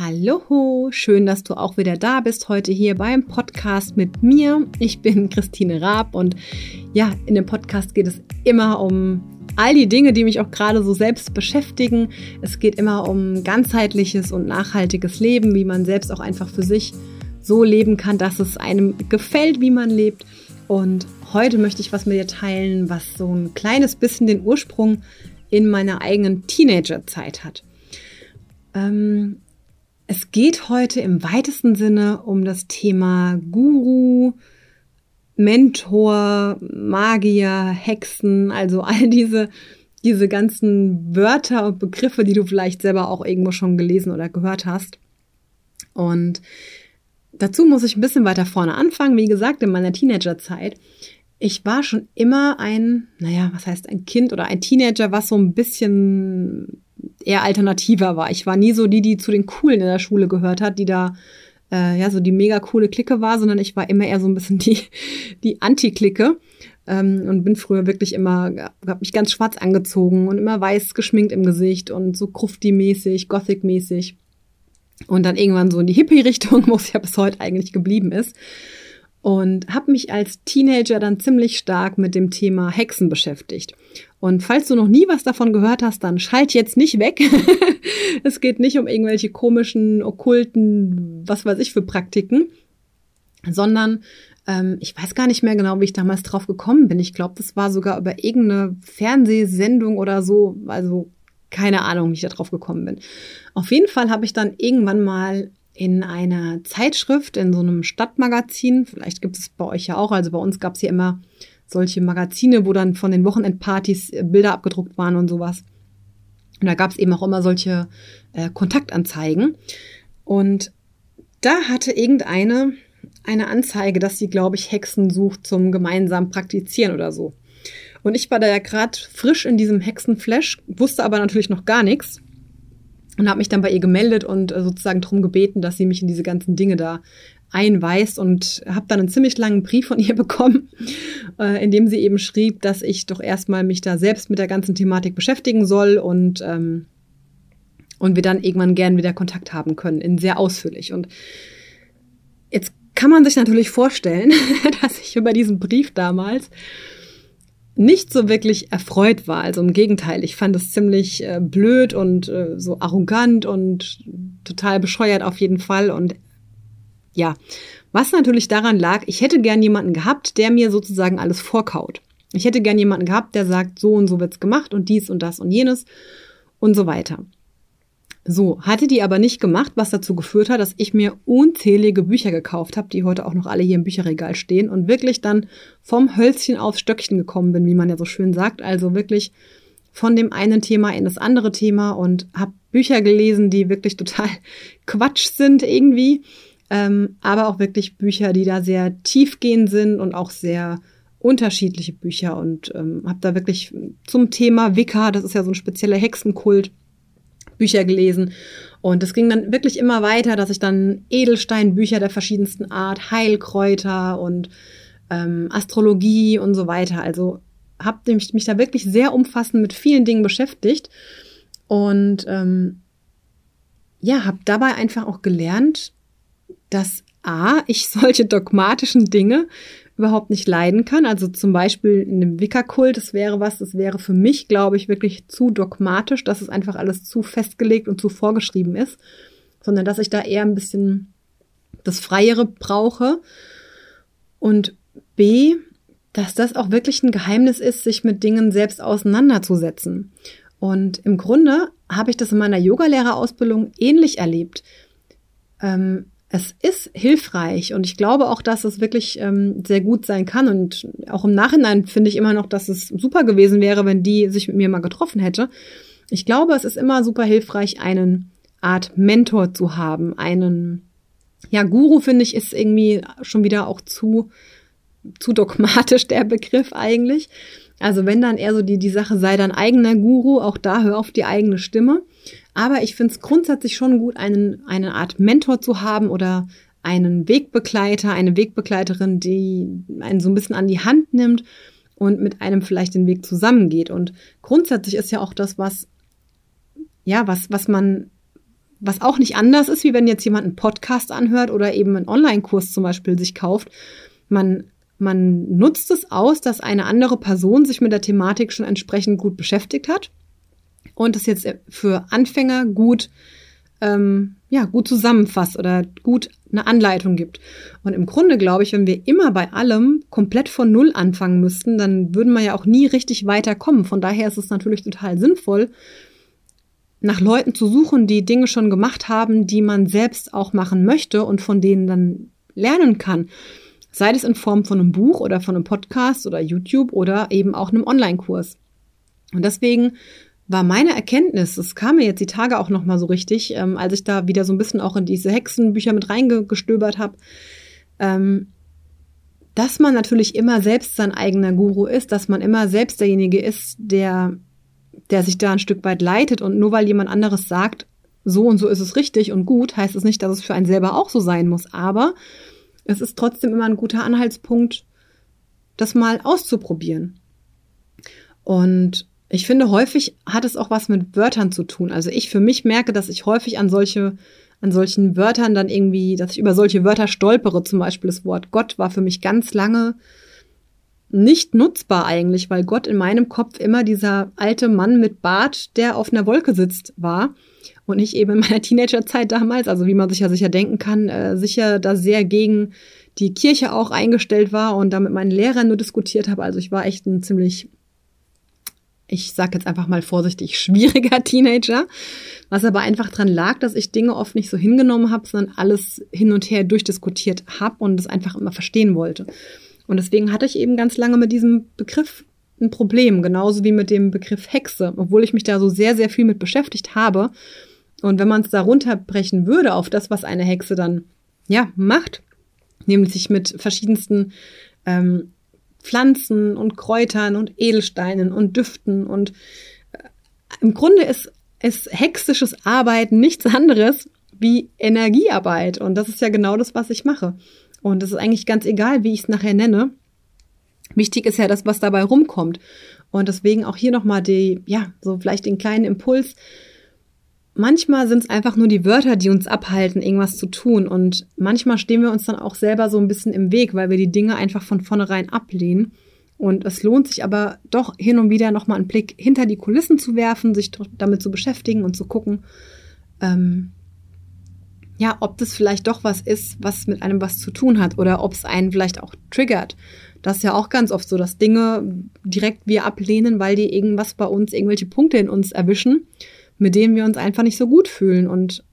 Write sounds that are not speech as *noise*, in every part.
Hallo, schön, dass du auch wieder da bist heute hier beim Podcast mit mir. Ich bin Christine Raab und ja, in dem Podcast geht es immer um all die Dinge, die mich auch gerade so selbst beschäftigen. Es geht immer um ganzheitliches und nachhaltiges Leben, wie man selbst auch einfach für sich so leben kann, dass es einem gefällt, wie man lebt. Und heute möchte ich was mit dir teilen, was so ein kleines bisschen den Ursprung in meiner eigenen Teenagerzeit hat. Ähm, es geht heute im weitesten Sinne um das Thema Guru, Mentor, Magier, Hexen, also all diese, diese ganzen Wörter und Begriffe, die du vielleicht selber auch irgendwo schon gelesen oder gehört hast. Und dazu muss ich ein bisschen weiter vorne anfangen. Wie gesagt, in meiner Teenagerzeit. Ich war schon immer ein, naja, was heißt ein Kind oder ein Teenager, was so ein bisschen eher alternativer war. Ich war nie so die, die zu den Coolen in der Schule gehört hat, die da äh, ja so die mega coole Clique war, sondern ich war immer eher so ein bisschen *laughs* die, die Anti-Clique ähm, und bin früher wirklich immer, habe mich ganz schwarz angezogen und immer weiß geschminkt im Gesicht und so Krufti-mäßig, Gothic-mäßig. Und dann irgendwann so in die Hippie-Richtung, *laughs* wo es ja bis heute eigentlich geblieben ist und habe mich als Teenager dann ziemlich stark mit dem Thema Hexen beschäftigt. Und falls du noch nie was davon gehört hast, dann schalt jetzt nicht weg. *laughs* es geht nicht um irgendwelche komischen, okkulten, was weiß ich für Praktiken, sondern ähm, ich weiß gar nicht mehr genau, wie ich damals drauf gekommen bin. Ich glaube, das war sogar über irgendeine Fernsehsendung oder so. Also keine Ahnung, wie ich da drauf gekommen bin. Auf jeden Fall habe ich dann irgendwann mal in einer Zeitschrift, in so einem Stadtmagazin, vielleicht gibt es bei euch ja auch, also bei uns gab es hier immer solche Magazine, wo dann von den Wochenendpartys äh, Bilder abgedruckt waren und sowas. Und da gab es eben auch immer solche äh, Kontaktanzeigen. Und da hatte irgendeine eine Anzeige, dass sie, glaube ich, Hexen sucht zum gemeinsamen Praktizieren oder so. Und ich war da ja gerade frisch in diesem Hexenflash, wusste aber natürlich noch gar nichts und habe mich dann bei ihr gemeldet und äh, sozusagen darum gebeten, dass sie mich in diese ganzen Dinge da einweist und habe dann einen ziemlich langen Brief von *laughs* ihr bekommen, äh, in dem sie eben schrieb, dass ich doch erstmal mich da selbst mit der ganzen Thematik beschäftigen soll und ähm, und wir dann irgendwann gern wieder Kontakt haben können, in sehr ausführlich. Und jetzt kann man sich natürlich vorstellen, *laughs* dass ich über diesen Brief damals nicht so wirklich erfreut war. Also im Gegenteil, ich fand es ziemlich äh, blöd und äh, so arrogant und total bescheuert auf jeden Fall. Und ja, was natürlich daran lag, ich hätte gern jemanden gehabt, der mir sozusagen alles vorkaut. Ich hätte gern jemanden gehabt, der sagt, so und so wird's gemacht und dies und das und jenes und so weiter. So, hatte die aber nicht gemacht, was dazu geführt hat, dass ich mir unzählige Bücher gekauft habe, die heute auch noch alle hier im Bücherregal stehen und wirklich dann vom Hölzchen aufs Stöckchen gekommen bin, wie man ja so schön sagt. Also wirklich von dem einen Thema in das andere Thema und habe Bücher gelesen, die wirklich total *laughs* Quatsch sind irgendwie, ähm, aber auch wirklich Bücher, die da sehr tiefgehend sind und auch sehr unterschiedliche Bücher und ähm, habe da wirklich zum Thema Wicca, das ist ja so ein spezieller Hexenkult, Bücher gelesen. Und es ging dann wirklich immer weiter, dass ich dann Edelsteinbücher der verschiedensten Art, Heilkräuter und ähm, Astrologie und so weiter. Also habe mich, mich da wirklich sehr umfassend mit vielen Dingen beschäftigt und ähm, ja, habe dabei einfach auch gelernt, dass A, ich solche dogmatischen Dinge überhaupt nicht leiden kann. Also zum Beispiel in einem Wicca-Kult, das wäre was, das wäre für mich, glaube ich, wirklich zu dogmatisch, dass es einfach alles zu festgelegt und zu vorgeschrieben ist, sondern dass ich da eher ein bisschen das Freiere brauche. Und B, dass das auch wirklich ein Geheimnis ist, sich mit Dingen selbst auseinanderzusetzen. Und im Grunde habe ich das in meiner Yogalehrerausbildung ähnlich erlebt. Ähm, es ist hilfreich und ich glaube auch, dass es wirklich ähm, sehr gut sein kann. Und auch im Nachhinein finde ich immer noch, dass es super gewesen wäre, wenn die sich mit mir mal getroffen hätte. Ich glaube, es ist immer super hilfreich, einen Art Mentor zu haben. Einen, ja, Guru finde ich ist irgendwie schon wieder auch zu, zu dogmatisch der Begriff eigentlich. Also wenn dann eher so die, die Sache sei dein eigener Guru, auch da hör auf die eigene Stimme. Aber ich finde es grundsätzlich schon gut, einen, eine Art Mentor zu haben oder einen Wegbegleiter, eine Wegbegleiterin, die einen so ein bisschen an die Hand nimmt und mit einem vielleicht den Weg zusammengeht. Und grundsätzlich ist ja auch das, was, ja, was, was man was auch nicht anders ist, wie wenn jetzt jemand einen Podcast anhört oder eben einen Online-Kurs zum Beispiel sich kauft. Man, man nutzt es aus, dass eine andere Person sich mit der Thematik schon entsprechend gut beschäftigt hat und es jetzt für Anfänger gut ähm, ja, gut zusammenfasst oder gut eine Anleitung gibt. Und im Grunde glaube ich, wenn wir immer bei allem komplett von Null anfangen müssten, dann würden wir ja auch nie richtig weiterkommen. Von daher ist es natürlich total sinnvoll, nach Leuten zu suchen, die Dinge schon gemacht haben, die man selbst auch machen möchte und von denen dann lernen kann. Sei es in Form von einem Buch oder von einem Podcast oder YouTube oder eben auch einem Online-Kurs. Und deswegen war meine Erkenntnis, es kam mir jetzt die Tage auch nochmal so richtig, ähm, als ich da wieder so ein bisschen auch in diese Hexenbücher mit reingestöbert habe, ähm, dass man natürlich immer selbst sein eigener Guru ist, dass man immer selbst derjenige ist, der, der sich da ein Stück weit leitet und nur weil jemand anderes sagt, so und so ist es richtig und gut, heißt es nicht, dass es für einen selber auch so sein muss, aber es ist trotzdem immer ein guter Anhaltspunkt, das mal auszuprobieren. Und ich finde, häufig hat es auch was mit Wörtern zu tun. Also ich für mich merke, dass ich häufig an solche, an solchen Wörtern dann irgendwie, dass ich über solche Wörter stolpere. Zum Beispiel das Wort Gott war für mich ganz lange nicht nutzbar eigentlich, weil Gott in meinem Kopf immer dieser alte Mann mit Bart, der auf einer Wolke sitzt, war. Und ich eben in meiner Teenagerzeit damals, also wie man sich ja sicher denken kann, äh, sicher da sehr gegen die Kirche auch eingestellt war und da mit meinen Lehrern nur diskutiert habe. Also ich war echt ein ziemlich ich sage jetzt einfach mal vorsichtig, schwieriger *laughs* Teenager, was aber einfach dran lag, dass ich Dinge oft nicht so hingenommen habe, sondern alles hin und her durchdiskutiert habe und es einfach immer verstehen wollte. Und deswegen hatte ich eben ganz lange mit diesem Begriff ein Problem, genauso wie mit dem Begriff Hexe, obwohl ich mich da so sehr, sehr viel mit beschäftigt habe. Und wenn man es da runterbrechen würde auf das, was eine Hexe dann ja macht, nämlich sich mit verschiedensten ähm, Pflanzen und Kräutern und Edelsteinen und Düften und äh, im Grunde ist, ist hexisches Arbeiten nichts anderes wie Energiearbeit und das ist ja genau das, was ich mache. Und es ist eigentlich ganz egal, wie ich es nachher nenne. Wichtig ist ja das, was dabei rumkommt. Und deswegen auch hier nochmal die, ja, so vielleicht den kleinen Impuls, manchmal sind es einfach nur die Wörter, die uns abhalten, irgendwas zu tun. Und manchmal stehen wir uns dann auch selber so ein bisschen im Weg, weil wir die Dinge einfach von vornherein ablehnen. Und es lohnt sich aber doch hin und wieder nochmal einen Blick hinter die Kulissen zu werfen, sich damit zu beschäftigen und zu gucken, ähm, ja, ob das vielleicht doch was ist, was mit einem was zu tun hat oder ob es einen vielleicht auch triggert. Das ist ja auch ganz oft so, dass Dinge direkt wir ablehnen, weil die irgendwas bei uns, irgendwelche Punkte in uns erwischen mit denen wir uns einfach nicht so gut fühlen. Und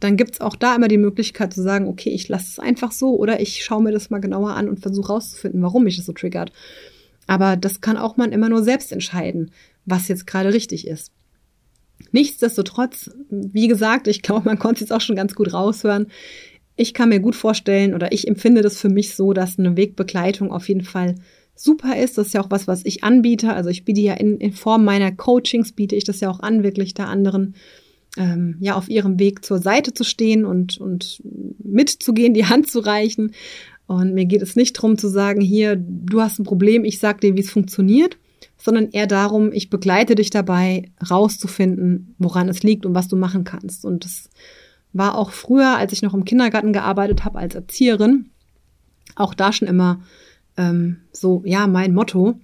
dann gibt's auch da immer die Möglichkeit zu sagen, okay, ich lasse es einfach so oder ich schaue mir das mal genauer an und versuche rauszufinden, warum mich das so triggert. Aber das kann auch man immer nur selbst entscheiden, was jetzt gerade richtig ist. Nichtsdestotrotz, wie gesagt, ich glaube, man konnte es jetzt auch schon ganz gut raushören. Ich kann mir gut vorstellen oder ich empfinde das für mich so, dass eine Wegbegleitung auf jeden Fall super ist. Das ist ja auch was, was ich anbiete. Also ich biete ja in, in Form meiner Coachings, biete ich das ja auch an, wirklich da anderen ähm, ja auf ihrem Weg zur Seite zu stehen und, und mitzugehen, die Hand zu reichen. Und mir geht es nicht darum zu sagen, hier, du hast ein Problem, ich sag dir, wie es funktioniert, sondern eher darum, ich begleite dich dabei, rauszufinden, woran es liegt und was du machen kannst. Und das war auch früher, als ich noch im Kindergarten gearbeitet habe als Erzieherin, auch da schon immer ähm, so, ja, mein Motto.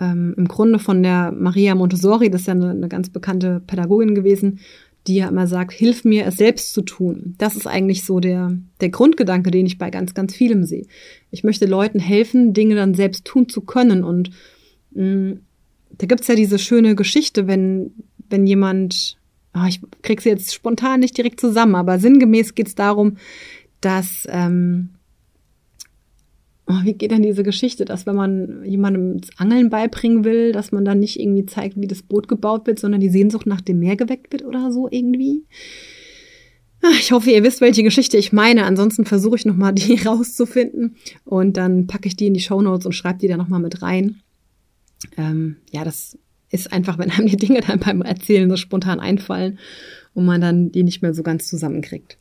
Ähm, Im Grunde von der Maria Montessori, das ist ja eine, eine ganz bekannte Pädagogin gewesen, die ja immer sagt, hilf mir, es selbst zu tun. Das ist eigentlich so der, der Grundgedanke, den ich bei ganz, ganz vielem sehe. Ich möchte Leuten helfen, Dinge dann selbst tun zu können. Und mm, da gibt's ja diese schöne Geschichte, wenn, wenn jemand, oh, ich krieg sie jetzt spontan nicht direkt zusammen, aber sinngemäß geht's darum, dass ähm, oh, wie geht denn diese Geschichte, dass wenn man jemandem das Angeln beibringen will, dass man dann nicht irgendwie zeigt, wie das Boot gebaut wird, sondern die Sehnsucht nach dem Meer geweckt wird oder so irgendwie? Ah, ich hoffe, ihr wisst, welche Geschichte ich meine. Ansonsten versuche ich nochmal die *laughs* rauszufinden und dann packe ich die in die Show Notes und schreibe die da nochmal mit rein. Ähm, ja, das ist einfach, wenn einem die Dinge dann beim Erzählen so spontan einfallen und man dann die nicht mehr so ganz zusammenkriegt.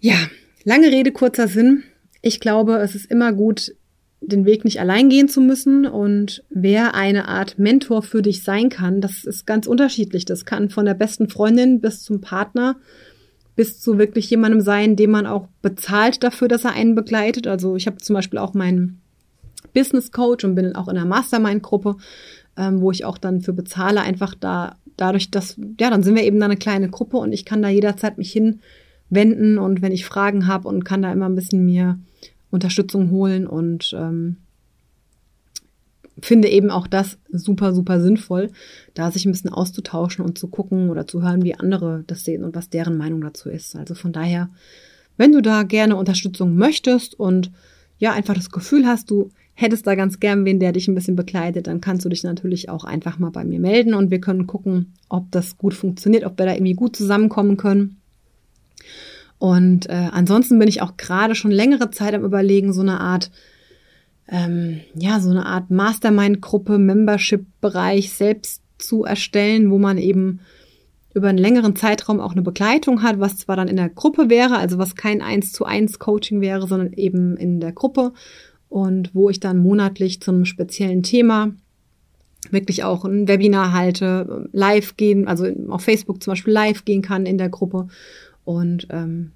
Ja, lange Rede, kurzer Sinn ich glaube, es ist immer gut, den Weg nicht allein gehen zu müssen und wer eine Art Mentor für dich sein kann, das ist ganz unterschiedlich. Das kann von der besten Freundin bis zum Partner bis zu wirklich jemandem sein, dem man auch bezahlt dafür, dass er einen begleitet. Also ich habe zum Beispiel auch meinen Business Coach und bin auch in einer Mastermind-Gruppe, ähm, wo ich auch dann für bezahle, einfach da dadurch, dass, ja, dann sind wir eben da eine kleine Gruppe und ich kann da jederzeit mich hinwenden und wenn ich Fragen habe und kann da immer ein bisschen mir Unterstützung holen und ähm, finde eben auch das super, super sinnvoll, da sich ein bisschen auszutauschen und zu gucken oder zu hören, wie andere das sehen und was deren Meinung dazu ist. Also von daher, wenn du da gerne Unterstützung möchtest und ja, einfach das Gefühl hast, du hättest da ganz gern wen, der dich ein bisschen begleitet, dann kannst du dich natürlich auch einfach mal bei mir melden und wir können gucken, ob das gut funktioniert, ob wir da irgendwie gut zusammenkommen können. Und äh, ansonsten bin ich auch gerade schon längere Zeit am Überlegen, so eine Art, ähm, ja, so eine Art Mastermind-Gruppe, Membership-Bereich selbst zu erstellen, wo man eben über einen längeren Zeitraum auch eine Begleitung hat, was zwar dann in der Gruppe wäre, also was kein 1 zu 1 Coaching wäre, sondern eben in der Gruppe und wo ich dann monatlich zu einem speziellen Thema wirklich auch ein Webinar halte, live gehen, also auf Facebook zum Beispiel live gehen kann in der Gruppe und ähm,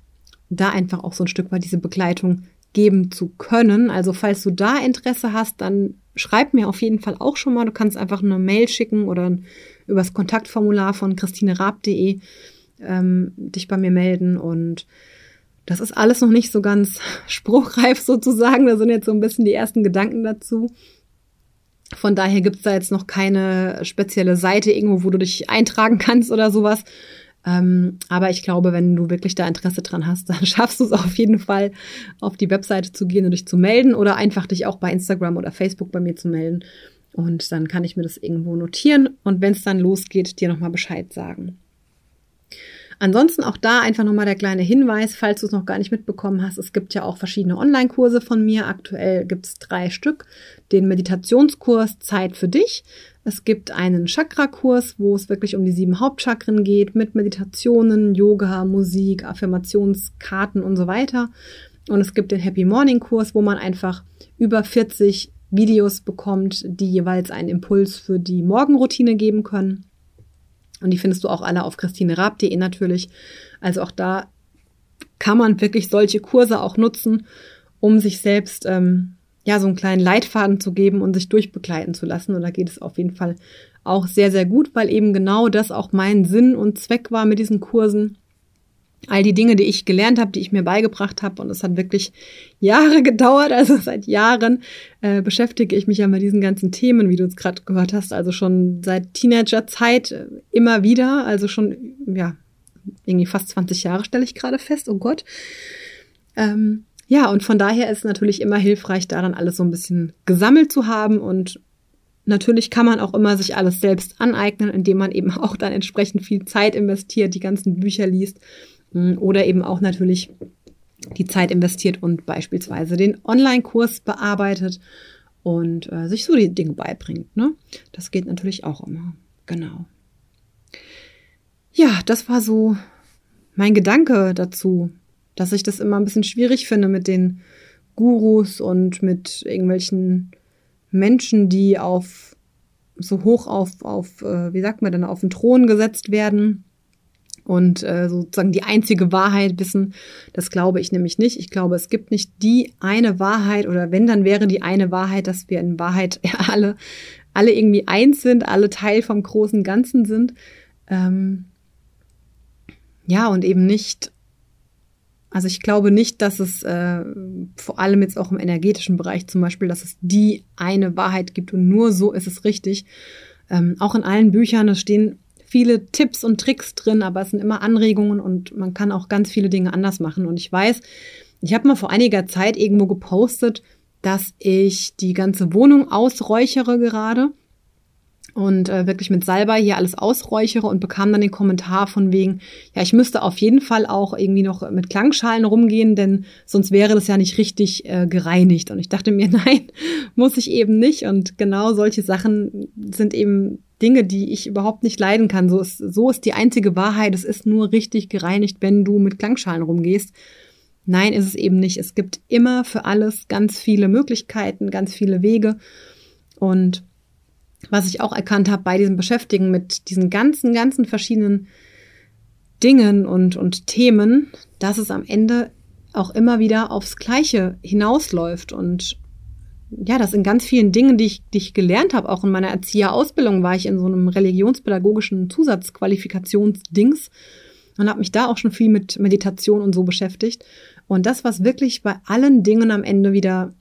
da einfach auch so ein Stück weit diese Begleitung geben zu können. Also falls du da Interesse hast, dann schreib mir auf jeden Fall auch schon mal. Du kannst einfach eine Mail schicken oder übers Kontaktformular von christinerab.de ähm, dich bei mir melden und das ist alles noch nicht so ganz *laughs* spruchreif sozusagen. Da sind jetzt so ein bisschen die ersten Gedanken dazu. Von daher gibt's da jetzt noch keine spezielle Seite irgendwo, wo du dich eintragen kannst oder sowas. Ähm, aber ich glaube, wenn du wirklich da Interesse dran hast, *laughs* dann schaffst du es auf jeden Fall, auf die Webseite zu gehen und dich zu melden oder einfach dich auch bei Instagram oder Facebook bei mir zu melden. Und dann kann ich mir das irgendwo notieren und wenn es dann losgeht, dir nochmal Bescheid sagen. Ansonsten auch da einfach nochmal der kleine Hinweis, falls du es noch gar nicht mitbekommen hast. Es gibt ja auch verschiedene Online-Kurse von mir. Aktuell gibt es drei Stück. Den Meditationskurs Zeit für dich. Es gibt einen Chakra-Kurs, wo es wirklich um die sieben Hauptchakren geht, mit Meditationen, Yoga, Musik, Affirmationskarten und so weiter. Und es gibt den Happy Morning Kurs, wo man einfach über 40 Videos bekommt, die jeweils einen Impuls für die Morgenroutine geben können. Und die findest du auch alle auf christinerab.de natürlich. Also auch da kann man wirklich solche Kurse auch nutzen, um sich selbst ähm, ja so einen kleinen Leitfaden zu geben und sich durchbegleiten zu lassen. Und da geht es auf jeden Fall auch sehr, sehr gut, weil eben genau das auch mein Sinn und Zweck war mit diesen Kursen. All die Dinge, die ich gelernt habe, die ich mir beigebracht habe, und es hat wirklich Jahre *laughs* gedauert, also seit Jahren äh, beschäftige ich mich ja mit diesen ganzen Themen, wie du es gerade gehört hast, also schon seit Teenagerzeit äh, immer wieder, also schon, ja, irgendwie fast 20 Jahre stelle ich gerade fest, oh Gott. Ähm, ja, und von daher ist natürlich immer hilfreich, da dann alles so ein bisschen gesammelt zu haben und Natürlich kann man auch immer sich alles selbst aneignen, indem man eben auch dann entsprechend viel Zeit investiert, die ganzen Bücher liest oder eben auch natürlich die Zeit investiert und beispielsweise den Online-Kurs bearbeitet und äh, sich so die Dinge beibringt. Ne? Das geht natürlich auch immer. Genau. Ja, das war so mein Gedanke dazu, dass ich das immer ein bisschen schwierig finde mit den Gurus und mit irgendwelchen Menschen, die auf so hoch auf, auf äh, wie sagt man denn, auf den Thron gesetzt werden und äh, sozusagen die einzige Wahrheit wissen. Das glaube ich nämlich nicht. Ich glaube, es gibt nicht die eine Wahrheit oder wenn, dann wäre die eine Wahrheit, dass wir in Wahrheit *laughs* ja, alle, alle irgendwie eins sind, alle Teil vom großen Ganzen sind. Ähm, ja, und eben nicht also ich glaube nicht, dass es äh, vor allem jetzt auch im energetischen Bereich zum Beispiel, dass es die eine Wahrheit gibt und nur so ist es richtig. Ähm, auch in allen Büchern, es stehen viele Tipps und Tricks drin, aber es sind immer Anregungen und man kann auch ganz viele Dinge anders machen. Und ich weiß, ich habe mal vor einiger Zeit irgendwo gepostet, dass ich die ganze Wohnung ausräuchere gerade und äh, wirklich mit Salbei hier alles ausräuchere und bekam dann den Kommentar von wegen, ja, ich müsste auf jeden Fall auch irgendwie noch mit Klangschalen rumgehen, denn sonst wäre das ja nicht richtig äh, gereinigt. Und ich dachte mir, *laughs* nein, muss ich eben nicht. Und genau solche Sachen sind eben Dinge, die ich überhaupt nicht leiden kann. So ist, so ist die einzige Wahrheit. Es ist nur richtig gereinigt, wenn du mit Klangschalen rumgehst. Nein, ist es eben nicht. Es gibt immer für alles ganz viele Möglichkeiten, ganz viele Wege. Und was ich auch erkannt habe bei diesem Beschäftigen mit diesen ganzen, ganzen verschiedenen Dingen und, und Themen, dass es am Ende auch immer wieder aufs Gleiche hinausläuft. Und ja, das in ganz vielen Dingen, die ich, die ich gelernt habe, auch in meiner Erzieherausbildung war ich in so einem religionspädagogischen Zusatzqualifikationsdings und habe mich da auch schon viel mit Meditation und so beschäftigt. Und das, was wirklich bei allen Dingen am Ende wieder,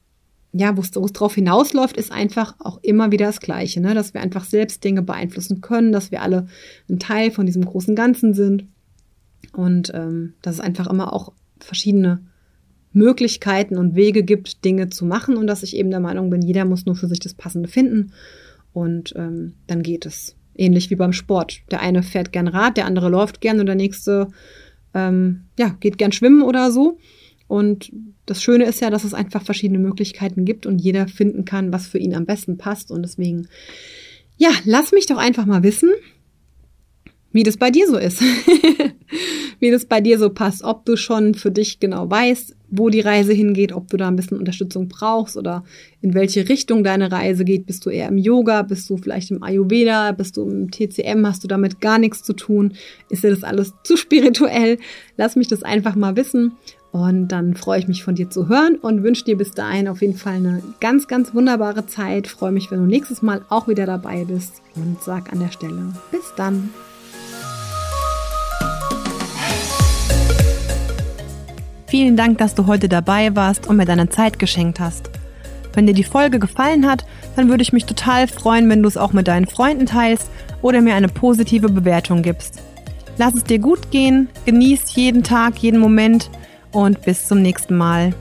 ja, wo es drauf hinausläuft, ist einfach auch immer wieder das Gleiche, ne? dass wir einfach selbst Dinge beeinflussen können, dass wir alle ein Teil von diesem großen Ganzen sind und ähm, dass es einfach immer auch verschiedene Möglichkeiten und Wege gibt, Dinge zu machen und dass ich eben der Meinung bin, jeder muss nur für sich das Passende finden und ähm, dann geht es. Ähnlich wie beim Sport. Der eine fährt gern Rad, der andere läuft gern und der nächste ähm, ja, geht gern schwimmen oder so. Und das Schöne ist ja, dass es einfach verschiedene Möglichkeiten gibt und jeder finden kann, was für ihn am besten passt. Und deswegen, ja, lass mich doch einfach mal wissen, wie das bei dir so ist. *laughs* wie das bei dir so passt, ob du schon für dich genau weißt, wo die Reise hingeht, ob du da ein bisschen Unterstützung brauchst oder in welche Richtung deine Reise geht. Bist du eher im Yoga, bist du vielleicht im Ayurveda, bist du im TCM, hast du damit gar nichts zu tun? Ist dir das alles *laughs* zu spirituell? Lass mich das einfach mal wissen. Und dann freue ich mich von dir zu hören und wünsche dir bis dahin auf jeden Fall eine ganz, ganz wunderbare Zeit. Freue mich, wenn du nächstes Mal auch wieder dabei bist und sag an der Stelle bis dann. Vielen Dank, dass du heute dabei warst und mir deine Zeit geschenkt hast. Wenn dir die Folge gefallen hat, dann würde ich mich total freuen, wenn du es auch mit deinen Freunden teilst oder mir eine positive Bewertung gibst. Lass es dir gut gehen, genieß jeden Tag, jeden Moment und bis zum nächsten Mal.